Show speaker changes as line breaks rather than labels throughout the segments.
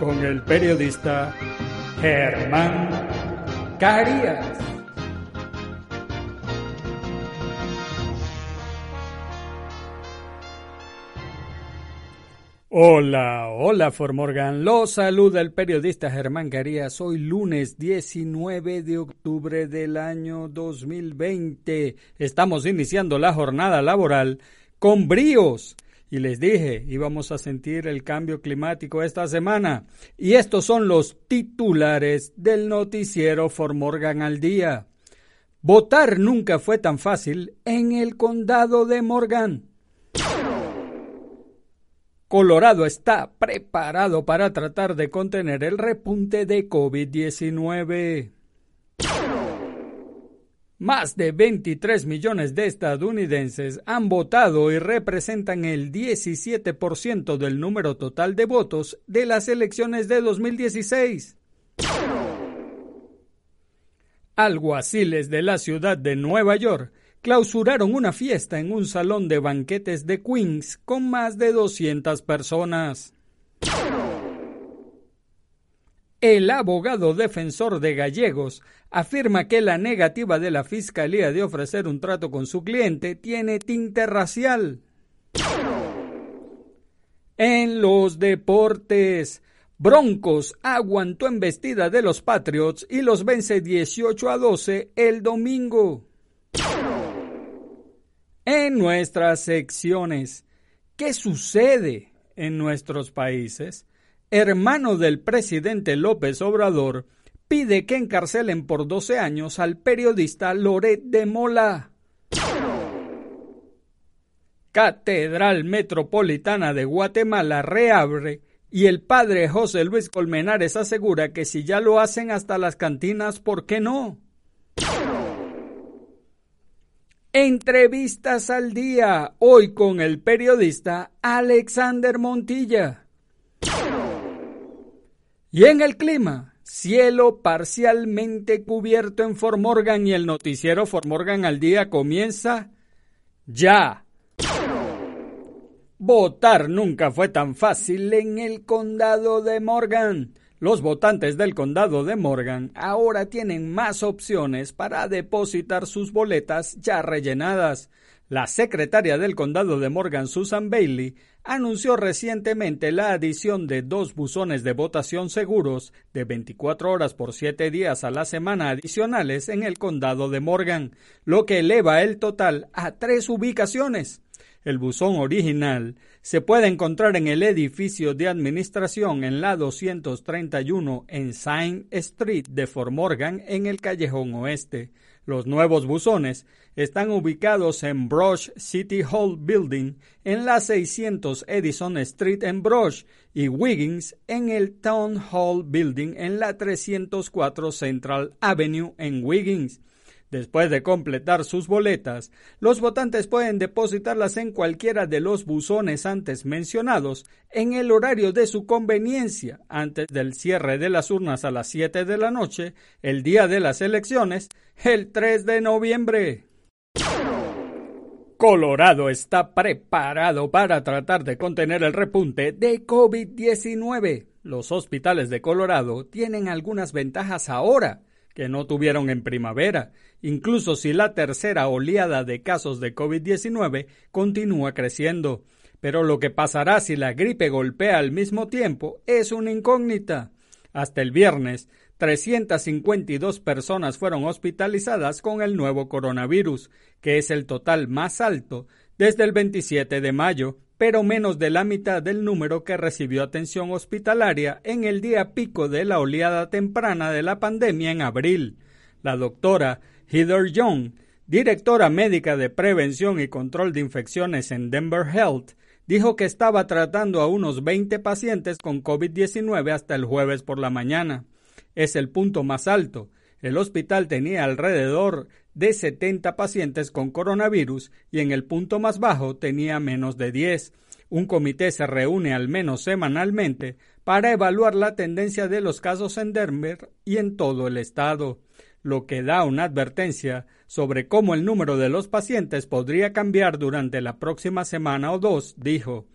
con el periodista Germán Carías. Hola, hola Formorgan, los saluda el periodista Germán Carías. Hoy lunes 19 de octubre del año 2020. Estamos iniciando la jornada laboral con bríos y les dije, íbamos a sentir el cambio climático esta semana. Y estos son los titulares del noticiero Formorgan al día. Votar nunca fue tan fácil en el condado de Morgan. Colorado está preparado para tratar de contener el repunte de COVID-19. Más de 23 millones de estadounidenses han votado y representan el 17% del número total de votos de las elecciones de 2016. Alguaciles de la ciudad de Nueva York clausuraron una fiesta en un salón de banquetes de Queens con más de 200 personas. El abogado defensor de gallegos afirma que la negativa de la Fiscalía de ofrecer un trato con su cliente tiene tinte racial. En los deportes, Broncos aguantó embestida de los Patriots y los vence 18 a 12 el domingo. En nuestras secciones, ¿qué sucede en nuestros países? Hermano del presidente López Obrador, pide que encarcelen por 12 años al periodista Loret de Mola. Catedral Metropolitana de Guatemala reabre y el padre José Luis Colmenares asegura que si ya lo hacen hasta las cantinas, ¿por qué no? Entrevistas al día, hoy con el periodista Alexander Montilla. Y en el clima, cielo parcialmente cubierto en Formorgan y el noticiero Formorgan al día comienza ya. Votar nunca fue tan fácil en el condado de Morgan. Los votantes del condado de Morgan ahora tienen más opciones para depositar sus boletas ya rellenadas. La secretaria del condado de Morgan, Susan Bailey, anunció recientemente la adición de dos buzones de votación seguros de 24 horas por 7 días a la semana adicionales en el condado de Morgan, lo que eleva el total a tres ubicaciones. El buzón original se puede encontrar en el edificio de administración en la 231 en Saint Street de Fort Morgan en el callejón oeste. Los nuevos buzones están ubicados en Brush City Hall Building en la 600 Edison Street en Brush y Wiggins en el Town Hall Building en la 304 Central Avenue en Wiggins. Después de completar sus boletas, los votantes pueden depositarlas en cualquiera de los buzones antes mencionados en el horario de su conveniencia antes del cierre de las urnas a las 7 de la noche, el día de las elecciones, el 3 de noviembre. Colorado está preparado para tratar de contener el repunte de COVID-19. Los hospitales de Colorado tienen algunas ventajas ahora que no tuvieron en primavera, incluso si la tercera oleada de casos de COVID-19 continúa creciendo. Pero lo que pasará si la gripe golpea al mismo tiempo es una incógnita. Hasta el viernes, 352 personas fueron hospitalizadas con el nuevo coronavirus, que es el total más alto desde el 27 de mayo, pero menos de la mitad del número que recibió atención hospitalaria en el día pico de la oleada temprana de la pandemia en abril. La doctora Heather Young, directora médica de prevención y control de infecciones en Denver Health, dijo que estaba tratando a unos 20 pacientes con COVID-19 hasta el jueves por la mañana es el punto más alto. El hospital tenía alrededor de 70 pacientes con coronavirus y en el punto más bajo tenía menos de 10. Un comité se reúne al menos semanalmente para evaluar la tendencia de los casos en Denver y en todo el estado, lo que da una advertencia sobre cómo el número de los pacientes podría cambiar durante la próxima semana o dos, dijo.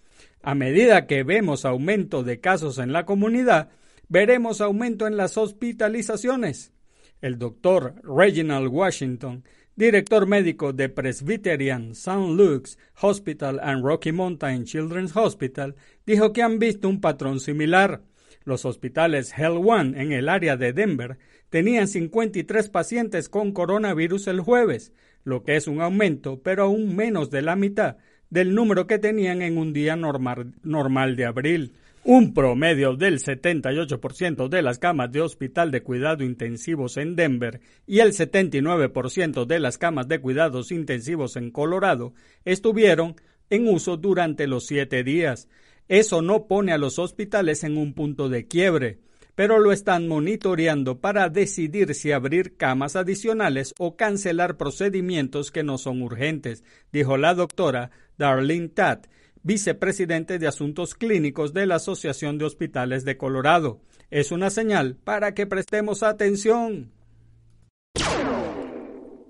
A medida que vemos aumento de casos en la comunidad, veremos aumento en las hospitalizaciones. El doctor Reginald Washington, director médico de Presbyterian St. Luke's Hospital and Rocky Mountain Children's Hospital, dijo que han visto un patrón similar. Los hospitales Hell One en el área de Denver tenían 53 pacientes con coronavirus el jueves, lo que es un aumento, pero aún menos de la mitad del número que tenían en un día normal, normal de abril. Un promedio del 78% de las camas de hospital de cuidado intensivos en Denver y el 79% de las camas de cuidados intensivos en Colorado estuvieron en uso durante los siete días. Eso no pone a los hospitales en un punto de quiebre, pero lo están monitoreando para decidir si abrir camas adicionales o cancelar procedimientos que no son urgentes, dijo la doctora Darlene Tatt, vicepresidente de Asuntos Clínicos de la Asociación de Hospitales de Colorado. Es una señal para que prestemos atención.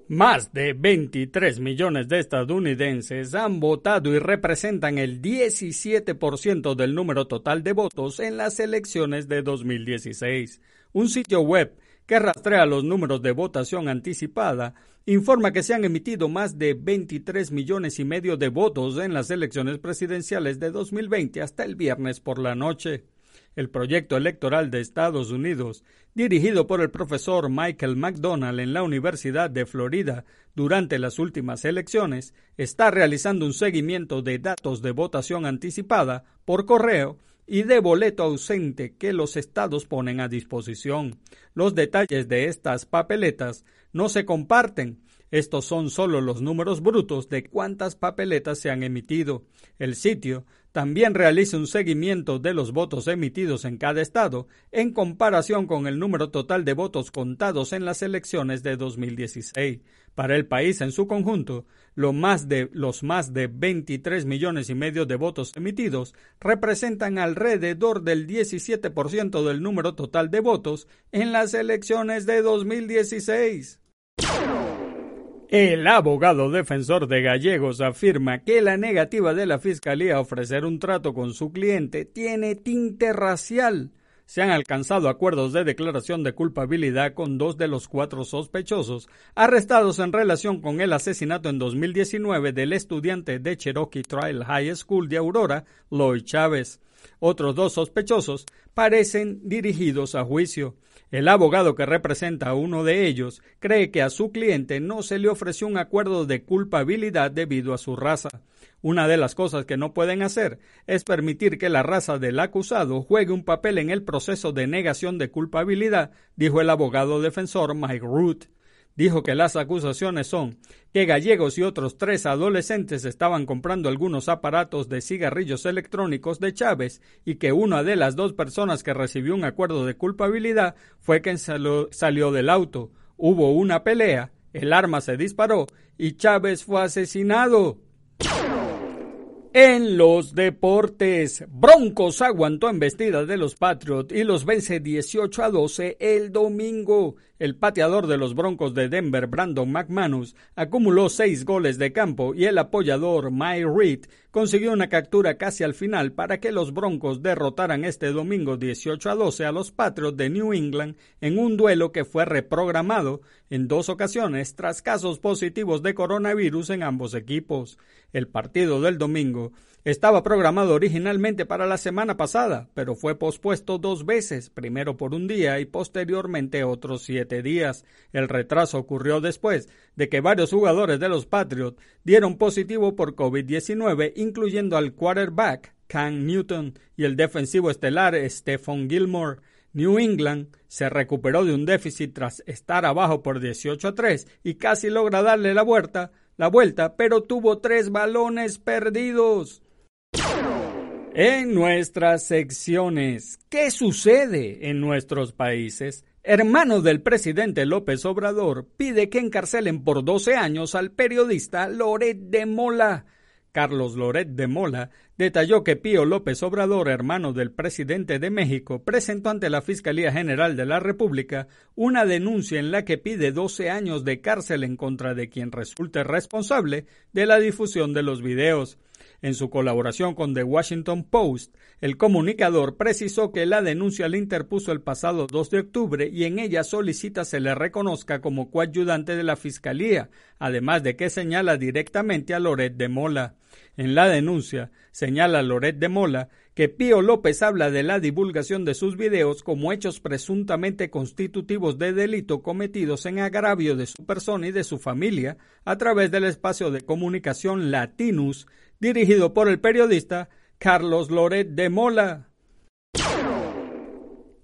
Más de 23 millones de estadounidenses han votado y representan el 17% del número total de votos en las elecciones de 2016. Un sitio web que rastrea los números de votación anticipada, informa que se han emitido más de 23 millones y medio de votos en las elecciones presidenciales de 2020 hasta el viernes por la noche. El proyecto electoral de Estados Unidos, dirigido por el profesor Michael McDonald en la Universidad de Florida durante las últimas elecciones, está realizando un seguimiento de datos de votación anticipada por correo y de boleto ausente que los estados ponen a disposición. Los detalles de estas papeletas no se comparten. Estos son solo los números brutos de cuántas papeletas se han emitido. El sitio también realiza un seguimiento de los votos emitidos en cada estado en comparación con el número total de votos contados en las elecciones de 2016. Para el país en su conjunto, más de, los más de 23 millones y medio de votos emitidos representan alrededor del 17% del número total de votos en las elecciones de 2016. El abogado defensor de Gallegos afirma que la negativa de la Fiscalía a ofrecer un trato con su cliente tiene tinte racial. Se han alcanzado acuerdos de declaración de culpabilidad con dos de los cuatro sospechosos arrestados en relación con el asesinato en 2019 del estudiante de Cherokee Trial High School de Aurora, Lloyd Chávez. Otros dos sospechosos parecen dirigidos a juicio. El abogado que representa a uno de ellos cree que a su cliente no se le ofreció un acuerdo de culpabilidad debido a su raza. Una de las cosas que no pueden hacer es permitir que la raza del acusado juegue un papel en el proceso de negación de culpabilidad, dijo el abogado defensor Mike Root dijo que las acusaciones son que Gallegos y otros tres adolescentes estaban comprando algunos aparatos de cigarrillos electrónicos de Chávez y que una de las dos personas que recibió un acuerdo de culpabilidad fue quien salió, del auto. Hubo una pelea el arma se disparó y Chávez fue asesinado. En los deportes, Broncos aguantó embestidas de los Patriots y los vence 18 a 12 el domingo. El pateador de los Broncos de Denver, Brandon McManus, acumuló seis goles de campo y el apoyador Mike Reed consiguió una captura casi al final para que los Broncos derrotaran este domingo 18 a 12 a los Patriots de New England en un duelo que fue reprogramado en dos ocasiones tras casos positivos de coronavirus en ambos equipos. El partido del domingo estaba programado originalmente para la semana pasada, pero fue pospuesto dos veces, primero por un día y posteriormente otros siete días. El retraso ocurrió después de que varios jugadores de los Patriots dieron positivo por COVID-19, incluyendo al quarterback Cam Newton y el defensivo estelar Stephon Gilmore. New England se recuperó de un déficit tras estar abajo por 18 a 3 y casi logra darle la vuelta, la vuelta, pero tuvo tres balones perdidos. En nuestras secciones, ¿qué sucede en nuestros países? Hermano del presidente López Obrador pide que encarcelen por 12 años al periodista Loret de Mola. Carlos Loret de Mola detalló que Pío López Obrador, hermano del presidente de México, presentó ante la Fiscalía General de la República una denuncia en la que pide 12 años de cárcel en contra de quien resulte responsable de la difusión de los videos. En su colaboración con The Washington Post, el comunicador precisó que la denuncia le interpuso el pasado 2 de octubre y en ella solicita se le reconozca como coayudante de la Fiscalía, además de que señala directamente a Loret de Mola. En la denuncia señala Loret de Mola que Pío López habla de la divulgación de sus videos como hechos presuntamente constitutivos de delito cometidos en agravio de su persona y de su familia a través del espacio de comunicación Latinus dirigido por el periodista Carlos Loret de Mola.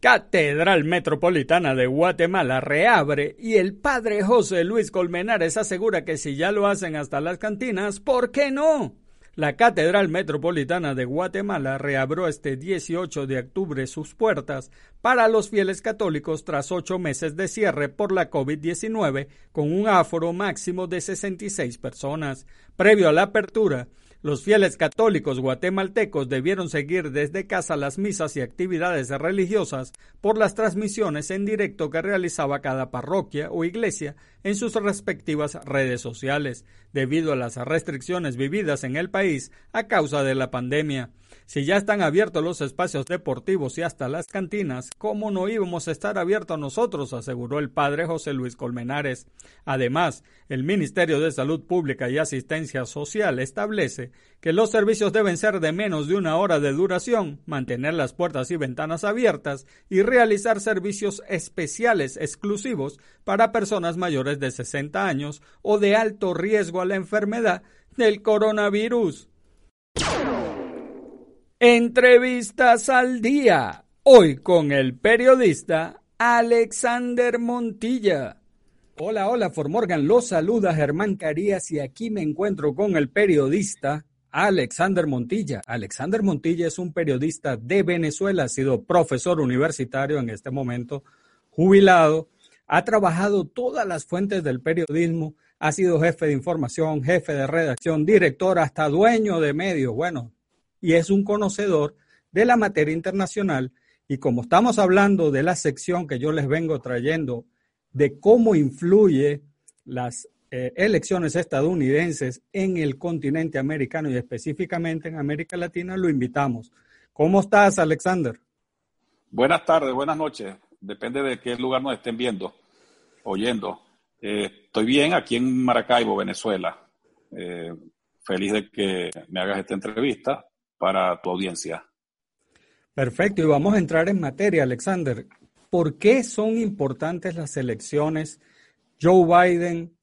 Catedral Metropolitana de Guatemala reabre y el padre José Luis Colmenares asegura que si ya lo hacen hasta las cantinas, ¿por qué no? La Catedral Metropolitana de Guatemala reabrió este 18 de octubre sus puertas para los fieles católicos tras ocho meses de cierre por la COVID-19 con un aforo máximo de 66 personas. Previo a la apertura, los fieles católicos guatemaltecos debieron seguir desde casa las misas y actividades religiosas por las transmisiones en directo que realizaba cada parroquia o iglesia en sus respectivas redes sociales, debido a las restricciones vividas en el país a causa de la pandemia. Si ya están abiertos los espacios deportivos y hasta las cantinas, ¿cómo no íbamos a estar abiertos nosotros? aseguró el padre José Luis Colmenares. Además, el Ministerio de Salud Pública y Asistencia Social establece que los servicios deben ser de menos de una hora de duración, mantener las puertas y ventanas abiertas y realizar servicios especiales exclusivos para personas mayores de 60 años o de alto riesgo a la enfermedad del coronavirus. Entrevistas al día. Hoy con el periodista Alexander Montilla. Hola, hola, Formorgan. Los saluda Germán Carías y aquí me encuentro con el periodista Alexander Montilla. Alexander Montilla es un periodista de Venezuela, ha sido profesor universitario en este momento, jubilado, ha trabajado todas las fuentes del periodismo, ha sido jefe de información, jefe de redacción, director, hasta dueño de medios. Bueno, y es un conocedor de la materia internacional. Y como estamos hablando de la sección que yo les vengo trayendo de cómo influye las eh, elecciones estadounidenses en el continente americano y específicamente en América Latina, lo invitamos. ¿Cómo estás, Alexander?
Buenas tardes, buenas noches. Depende de qué lugar nos estén viendo, oyendo. Eh, estoy bien aquí en Maracaibo, Venezuela. Eh, feliz de que me hagas esta entrevista para tu audiencia.
Perfecto, y vamos a entrar en materia, Alexander. ¿Por qué son importantes las elecciones Joe Biden,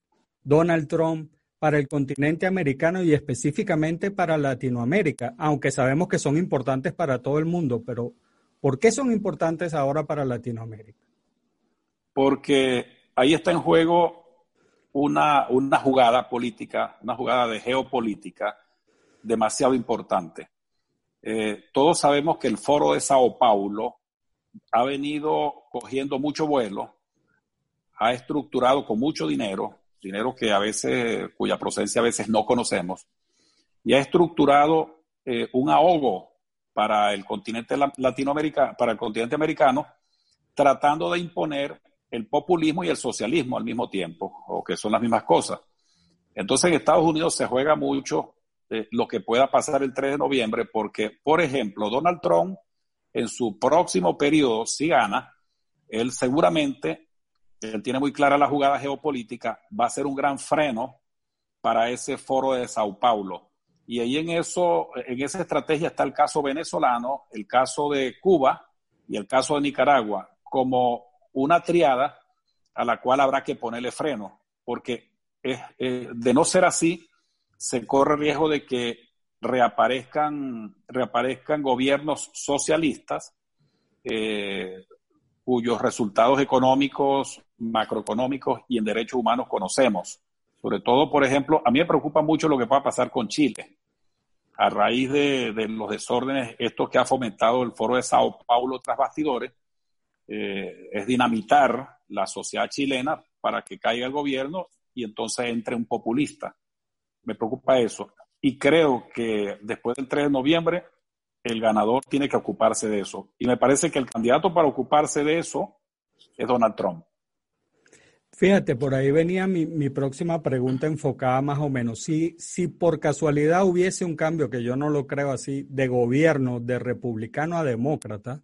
Donald Trump para el continente americano y específicamente para Latinoamérica? Aunque sabemos que son importantes para todo el mundo, pero ¿por qué son importantes ahora para Latinoamérica?
Porque ahí está en juego una, una jugada política, una jugada de geopolítica demasiado importante. Eh, todos sabemos que el foro de Sao Paulo ha venido cogiendo mucho vuelo, ha estructurado con mucho dinero dinero que a veces, cuya procedencia a veces no conocemos, y ha estructurado eh, un ahogo para el continente latinoamericano, para el continente americano, tratando de imponer el populismo y el socialismo al mismo tiempo, o que son las mismas cosas. Entonces en Estados Unidos se juega mucho eh, lo que pueda pasar el 3 de noviembre, porque, por ejemplo, Donald Trump en su próximo periodo, si gana, él seguramente, él tiene muy clara la jugada geopolítica, va a ser un gran freno para ese foro de Sao Paulo. Y ahí en eso, en esa estrategia está el caso venezolano, el caso de Cuba y el caso de Nicaragua, como una triada a la cual habrá que ponerle freno, porque de no ser así, se corre riesgo de que reaparezcan, reaparezcan gobiernos socialistas eh, cuyos resultados económicos, macroeconómicos y en derechos humanos conocemos. Sobre todo, por ejemplo, a mí me preocupa mucho lo que va a pasar con Chile. A raíz de, los desórdenes, estos que ha fomentado el foro de Sao Paulo tras bastidores, eh, es dinamitar la sociedad chilena para que caiga el gobierno y entonces entre un populista. Me preocupa eso. Y creo que después del 3 de noviembre, el ganador tiene que ocuparse de eso. Y me parece que el candidato para ocuparse de eso es Donald Trump.
Fíjate, por ahí venía mi, mi, próxima pregunta enfocada más o menos. Si, si por casualidad hubiese un cambio, que yo no lo creo así, de gobierno de republicano a demócrata,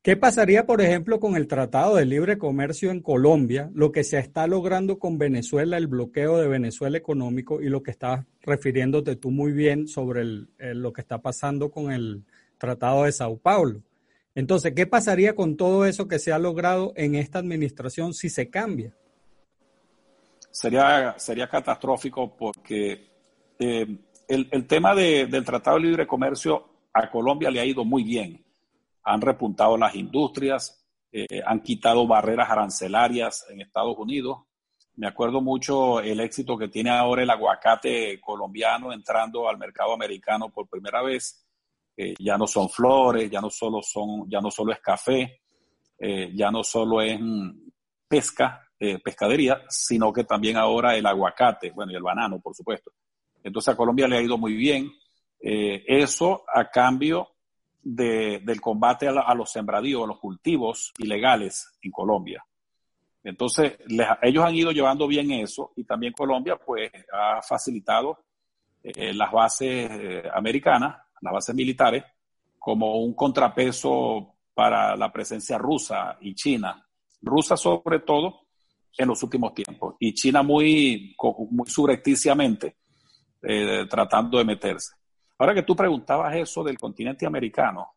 ¿Qué pasaría, por ejemplo, con el Tratado de Libre Comercio en Colombia, lo que se está logrando con Venezuela, el bloqueo de Venezuela económico y lo que estás refiriéndote tú muy bien sobre lo que está pasando con el Tratado de Sao Paulo? Entonces, ¿qué pasaría con todo eso que se ha logrado en esta administración si se cambia?
Sería, sería catastrófico porque eh, el, tema del Tratado de Libre Comercio a Colombia le ha ido muy bien han repuntado las industrias, eh, han quitado barreras arancelarias en Estados Unidos. Me acuerdo mucho el éxito que tiene ahora el aguacate colombiano entrando al mercado americano por primera vez. Eh, ya no son flores, ya no solo son, ya no solo es café, eh, ya no solo es pesca, pescadería, sino que también ahora el aguacate, bueno, y el banano, por supuesto. Entonces a Colombia le ha ido muy bien. eso a cambio del combate a, los sembradíos, a los cultivos ilegales en Colombia. Entonces, ellos han ido llevando bien eso y también Colombia pues ha facilitado eh, las bases eh, americanas, las bases militares, como un contrapeso para la presencia rusa y china. Rusa sobre todo en los últimos tiempos y China muy, muy eh, tratando de meterse. Ahora que tú preguntabas eso del continente americano,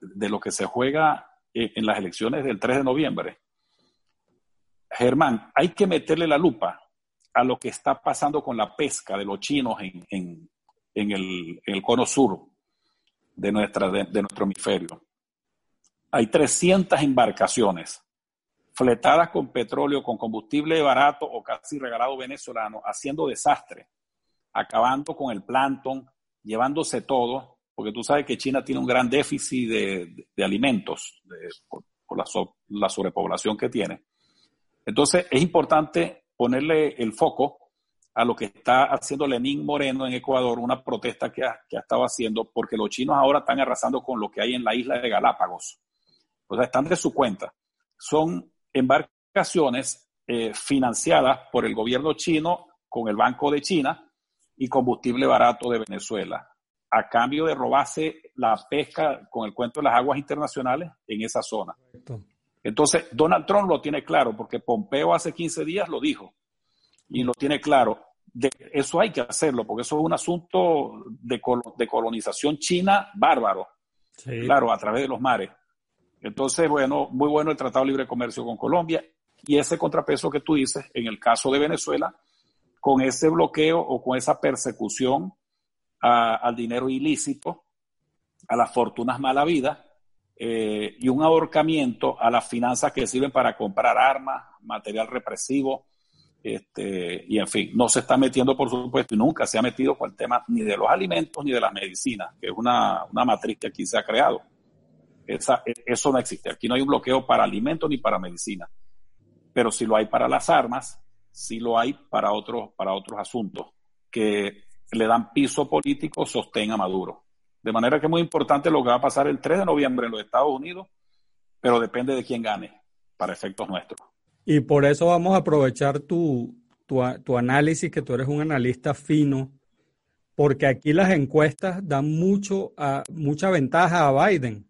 de lo que se juega en las elecciones del 3 de noviembre, Germán, hay que meterle la lupa a lo que está pasando con la pesca de los chinos en, el, cono sur de, de nuestro hemisferio. Hay 300 embarcaciones fletadas con petróleo, con combustible barato o casi regalado venezolano, haciendo desastre, acabando con el plancton, llevándose todo, porque tú sabes que China tiene un gran déficit de, alimentos por, la, sobrepoblación que tiene. Entonces, es importante ponerle el foco a lo que está haciendo Lenín Moreno en Ecuador, una protesta que ha, estado haciendo, porque los chinos ahora están arrasando con lo que hay en la isla de Galápagos. O sea, están de su cuenta. Son embarcaciones eh, financiadas por el gobierno chino con el Banco de China y combustible barato de Venezuela, a cambio de robarse la pesca con el cuento de las aguas internacionales en esa zona. Entonces, Donald Trump lo tiene claro, porque Pompeo hace 15 días lo dijo, y lo tiene claro. De, eso hay que hacerlo, porque eso es un asunto de, de colonización china bárbaro, claro, a través de los mares. Entonces, bueno, muy bueno el Tratado de Libre Comercio con Colombia y ese contrapeso que tú dices, en el caso de Venezuela, con ese bloqueo o con esa persecución al dinero ilícito, a las fortunas mala vida eh, y un ahorcamiento a las finanzas que sirven para comprar armas, material represivo, este, y en fin, no se está metiendo, por supuesto, y nunca se ha metido con el tema ni de los alimentos ni de las medicinas, que es una, una matriz que aquí se ha creado. Esa, eso no existe. Aquí no hay un bloqueo para alimentos ni para medicina, pero sí lo hay para las armas sí lo hay para otros, para otros asuntos que le dan piso político, sostén a Maduro. De manera que es muy importante lo que va a pasar el 3 de noviembre en los Estados Unidos, pero depende de quién gane, para efectos nuestros.
Y por eso vamos a aprovechar tu, tu, análisis, que tú eres un analista fino, porque aquí las encuestas dan mucho mucha ventaja a Biden.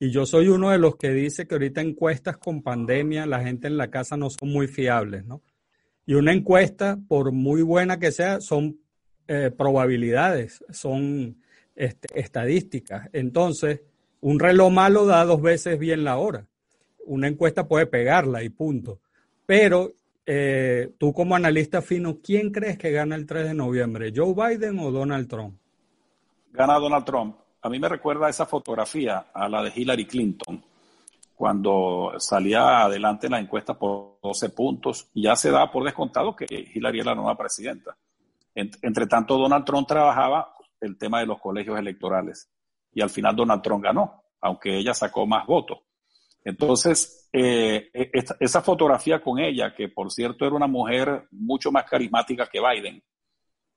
Y yo soy uno de los que dice que ahorita encuestas con pandemia, la gente en la casa no son muy fiables, ¿no? Y una encuesta, por muy buena que sea, son eh, probabilidades, son este, estadísticas. Entonces, un reloj malo da dos veces bien la hora. Una encuesta puede pegarla y punto. Pero eh, tú como analista fino, ¿quién crees que gana el 3 de noviembre? ¿Joe Biden o Donald Trump?
Gana Donald Trump. A mí me recuerda esa fotografía a la de Hillary Clinton, cuando salía adelante en la encuesta por 12 puntos, y ya se da por descontado que Hillary es la nueva presidenta. Entre tanto, Donald Trump trabajaba el tema de los colegios electorales y al final Donald Trump ganó, aunque ella sacó más votos. Entonces, eh, e, esa fotografía con ella, que por cierto era una mujer mucho más carismática que Biden,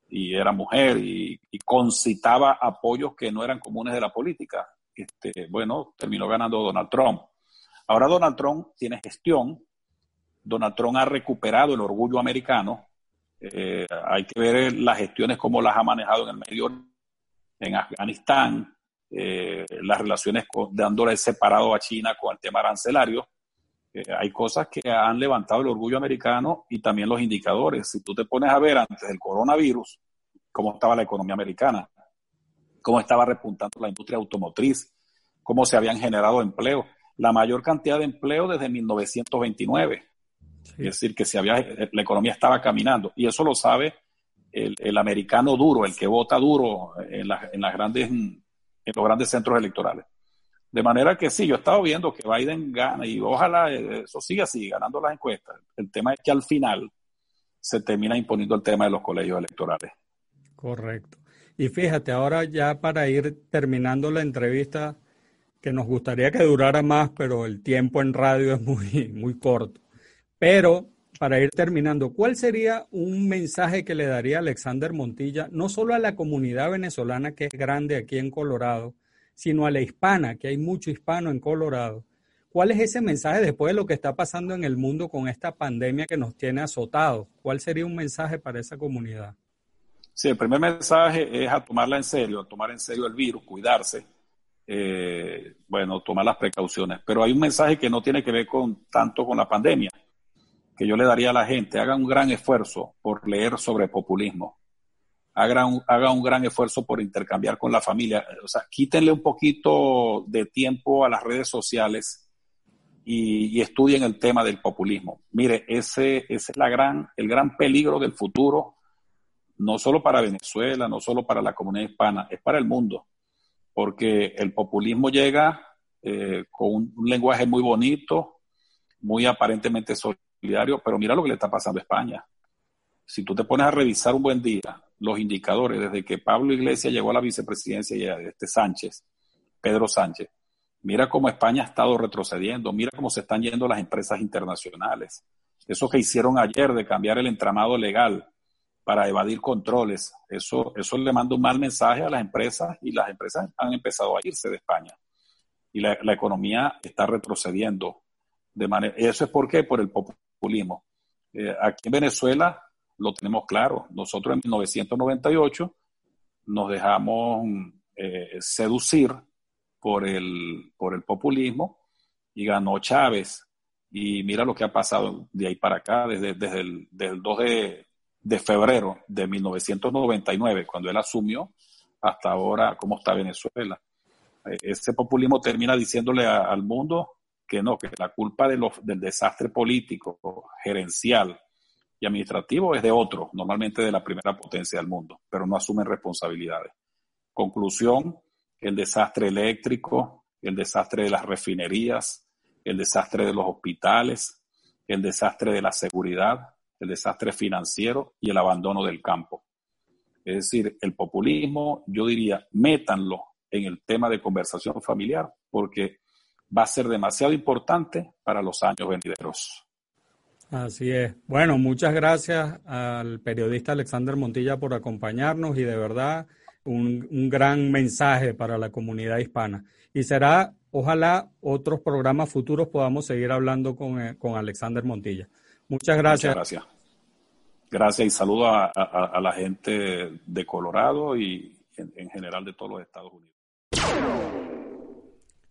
y era mujer y, concitaba apoyos que no eran comunes de la política, este, bueno, terminó ganando Donald Trump. Ahora Donald Trump tiene gestión, Donald Trump ha recuperado el orgullo americano, eh, hay que ver las gestiones, cómo las ha manejado en el Medio en Afganistán, eh, las relaciones con, dándole separado a China con el tema arancelario. Eh, hay cosas que han levantado el orgullo americano y también los indicadores. Si tú te pones a ver antes del coronavirus, cómo estaba la economía americana, cómo estaba repuntando la industria automotriz, cómo se habían generado empleos. La mayor cantidad de empleo desde 1929. Es decir, que si había, la economía estaba caminando. Y eso lo sabe el, americano duro, el que vota duro en, en, las grandes, en los grandes centros electorales. De manera que sí, yo he estado viendo que Biden gana y ojalá eso siga así, ganando las encuestas. El tema es que al final se termina imponiendo el tema de los colegios electorales.
Correcto. Y fíjate, ahora ya para ir terminando la entrevista, que nos gustaría que durara más, pero el tiempo en radio es muy, muy corto. Pero para ir terminando, ¿cuál sería un mensaje que le daría Alexander Montilla, no solo a la comunidad venezolana que es grande aquí en Colorado, sino a la hispana, que hay mucho hispano en Colorado? ¿Cuál es ese mensaje después de lo que está pasando en el mundo con esta pandemia que nos tiene azotados? ¿Cuál sería un mensaje para esa comunidad?
Sí, el primer mensaje es a tomarla en serio, a tomar en serio el virus, cuidarse, eh, bueno, tomar las precauciones. Pero hay un mensaje que no tiene que ver con tanto con la pandemia, que yo le daría a la gente, haga un gran esfuerzo por leer sobre populismo, haga un, un gran esfuerzo por intercambiar con la familia, o sea, quítenle un poquito de tiempo a las redes sociales y, estudien el tema del populismo. Mire, ese, ese es la gran, el gran peligro del futuro, no solo para Venezuela, no solo para la comunidad hispana, es para el mundo, porque el populismo llega eh, con un, un lenguaje muy bonito, muy aparentemente pero mira lo que le está pasando a España. Si tú te pones a revisar un buen día los indicadores desde que Pablo Iglesias llegó a la vicepresidencia y a este Sánchez, Pedro Sánchez, mira cómo España ha estado retrocediendo, mira cómo se están yendo las empresas internacionales. Eso que hicieron ayer de cambiar el entramado legal para evadir controles, eso, eso le manda un mal mensaje a las empresas y las empresas han empezado a irse de España. Y la, economía está retrocediendo. De manera, eso es porque por el eh, aquí en Venezuela lo tenemos claro. Nosotros en 1998 nos dejamos eh, seducir por el, por el populismo y ganó Chávez. Y mira lo que ha pasado de ahí para acá, desde, desde, el, 2 de, de febrero de 1999, cuando él asumió, hasta ahora, cómo está Venezuela. Eh, ese populismo termina diciéndole al mundo que no, que la culpa de del desastre político, gerencial y administrativo es de otros, normalmente de la primera potencia del mundo, pero no asumen responsabilidades. Conclusión, el desastre eléctrico, el desastre de las refinerías, el desastre de los hospitales, el desastre de la seguridad, el desastre financiero y el abandono del campo. Es decir, el populismo, yo diría, métanlo en el tema de conversación familiar, porque va a ser demasiado importante para los años venideros.
Así es. Bueno, muchas gracias al periodista Alexander Montilla por acompañarnos y de verdad un, gran mensaje para la comunidad hispana. Y será, ojalá, otros programas futuros podamos seguir hablando con, eh, con Alexander Montilla. Muchas gracias.
Muchas gracias. Gracias y saludo a, a, a la gente de Colorado y en, en general de todos los Estados Unidos.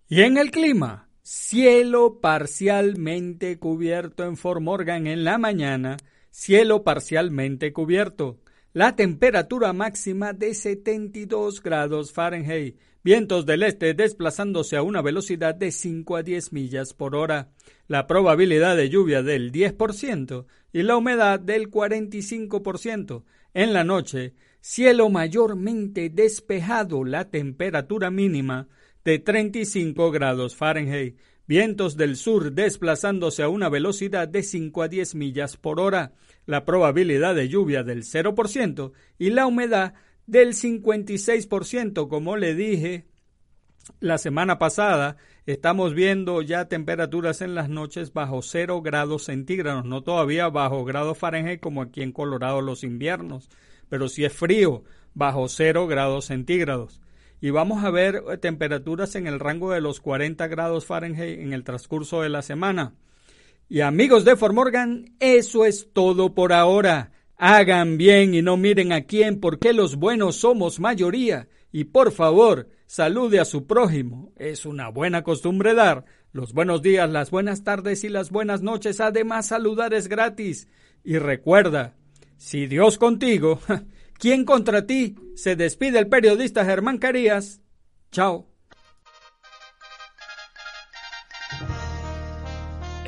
Y en el clima, cielo parcialmente cubierto en Fort Morgan en la mañana, cielo parcialmente cubierto. La temperatura máxima de 72 grados Fahrenheit, vientos del este desplazándose a una velocidad de 5 a 10 millas por hora, la probabilidad de lluvia del 10% y la humedad del 45%. En la noche, cielo mayormente despejado, la temperatura mínima de 35 grados Fahrenheit, vientos del sur desplazándose a una velocidad de 5 a 10 millas por hora, la probabilidad de lluvia del 0% y la humedad del 56%, como le dije la semana pasada, estamos viendo ya temperaturas en las noches bajo 0 grados centígrados, no todavía bajo grados Fahrenheit como aquí en Colorado los inviernos, pero si es frío, bajo 0 grados centígrados y vamos a ver eh, temperaturas en el rango de los 40 grados Fahrenheit en el transcurso de la semana. Y amigos de Formorgan, eso es todo por ahora. Hagan bien y no miren a quién, porque los buenos somos mayoría. Y por favor, salude a su prójimo. Es una buena costumbre dar los buenos días, las buenas tardes y las buenas noches. Además, saludar es gratis. Y recuerda, si Dios contigo, ¿Quién contra ti? Se despide el periodista Germán Carías. Chao.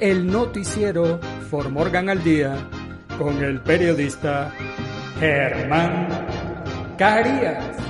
el noticiero For Morgan al Día con el periodista Germán Carías.